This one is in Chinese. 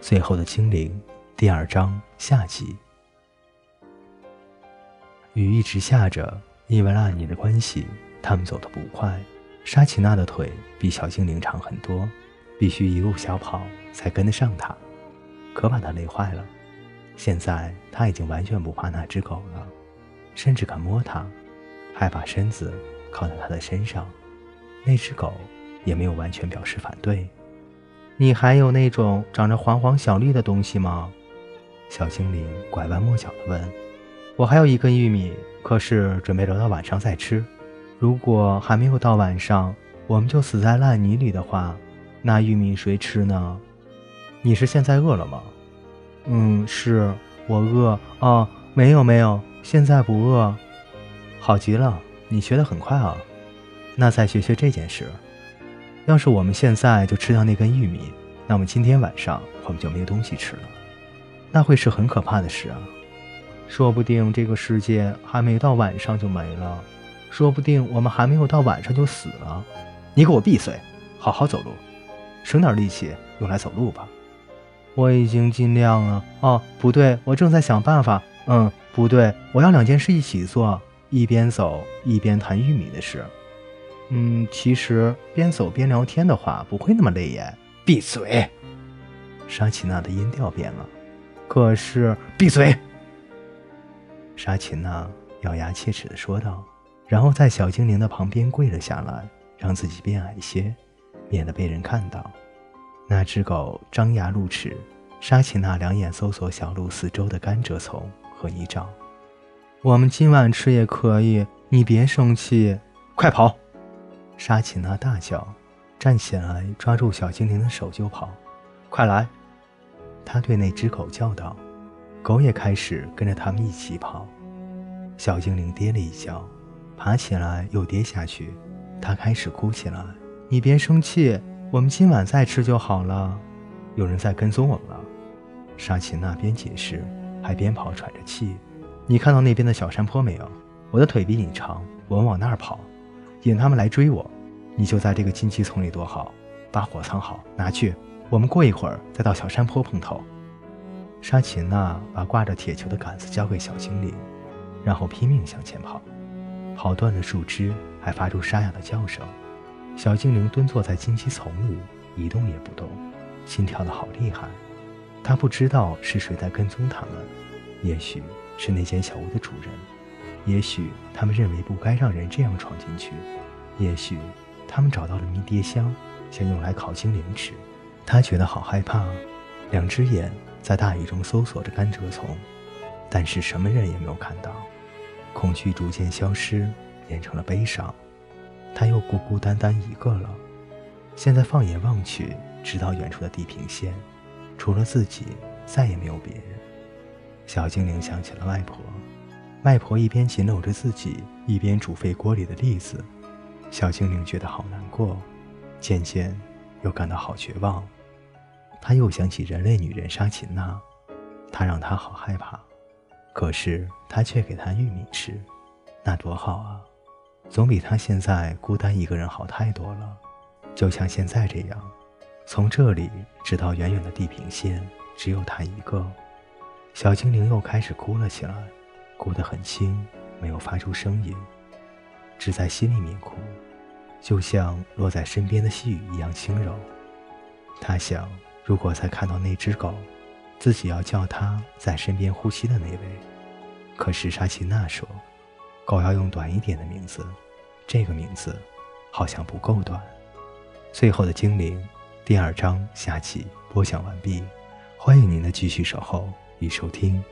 最后的精灵第二章下集。雨一直下着，因为拉尼的关系，他们走得不快。沙琪娜的腿比小精灵长很多，必须一路小跑才跟得上他，可把他累坏了。现在他已经完全不怕那只狗了，甚至敢摸它，还把身子靠在它的身上。那只狗也没有完全表示反对。你还有那种长着黄黄小粒的东西吗？小精灵拐弯抹角地问。我还有一根玉米，可是准备留到晚上再吃。如果还没有到晚上，我们就死在烂泥里的话，那玉米谁吃呢？你是现在饿了吗？嗯，是我饿哦，没有没有，现在不饿。好极了，你学得很快啊。那再学学这件事。要是我们现在就吃掉那根玉米，那么今天晚上我们就没有东西吃了。那会是很可怕的事啊。说不定这个世界还没到晚上就没了，说不定我们还没有到晚上就死了。你给我闭嘴，好好走路，省点力气用来走路吧。我已经尽量了。哦，不对，我正在想办法。嗯，不对，我要两件事一起做，一边走一边谈玉米的事。嗯，其实边走边聊天的话不会那么累耶。闭嘴！沙琪娜的音调变了。可是，闭嘴！沙琪娜咬牙切齿地说道，然后在小精灵的旁边跪了下来，让自己变矮些，免得被人看到。那只狗张牙露齿，沙琪娜两眼搜索小路四周的甘蔗丛和泥沼。我们今晚吃也可以，你别生气，快跑！沙琪娜大叫，站起来抓住小精灵的手就跑。快来！他对那只狗叫道，狗也开始跟着他们一起跑。小精灵跌了一跤，爬起来又跌下去，他开始哭起来。你别生气。我们今晚再吃就好了。有人在跟踪我们了。沙琪娜边解释还边跑，喘着气。你看到那边的小山坡没有？我的腿比你长，我们往那儿跑，引他们来追我。你就在这个荆棘丛里躲好，把火藏好，拿去。我们过一会儿再到小山坡碰头。沙琪娜把挂着铁球的杆子交给小精灵，然后拼命向前跑，跑断了树枝，还发出沙哑的叫声。小精灵蹲坐在荆棘丛里，一动也不动，心跳得好厉害。他不知道是谁在跟踪他们，也许是那间小屋的主人，也许他们认为不该让人这样闯进去，也许他们找到了迷迭香，想用来烤精灵吃。他觉得好害怕，两只眼在大雨中搜索着甘蔗丛，但是什么人也没有看到。恐惧逐渐消失，变成了悲伤。他又孤孤单单一个了。现在放眼望去，直到远处的地平线，除了自己，再也没有别人。小精灵想起了外婆，外婆一边紧搂着自己，一边煮沸锅里的栗子。小精灵觉得好难过，渐渐又感到好绝望。他又想起人类女人沙琴娜，她让他好害怕，可是他却给她玉米吃，那多好啊！总比他现在孤单一个人好太多了，就像现在这样，从这里直到远远的地平线，只有他一个。小精灵又开始哭了起来，哭得很轻，没有发出声音，只在心里面哭，就像落在身边的细雨一样轻柔。他想，如果再看到那只狗，自己要叫它在身边呼吸的那位。可是沙琪娜说。狗要用短一点的名字，这个名字好像不够短。最后的精灵，第二章下集播讲完毕，欢迎您的继续守候与收听。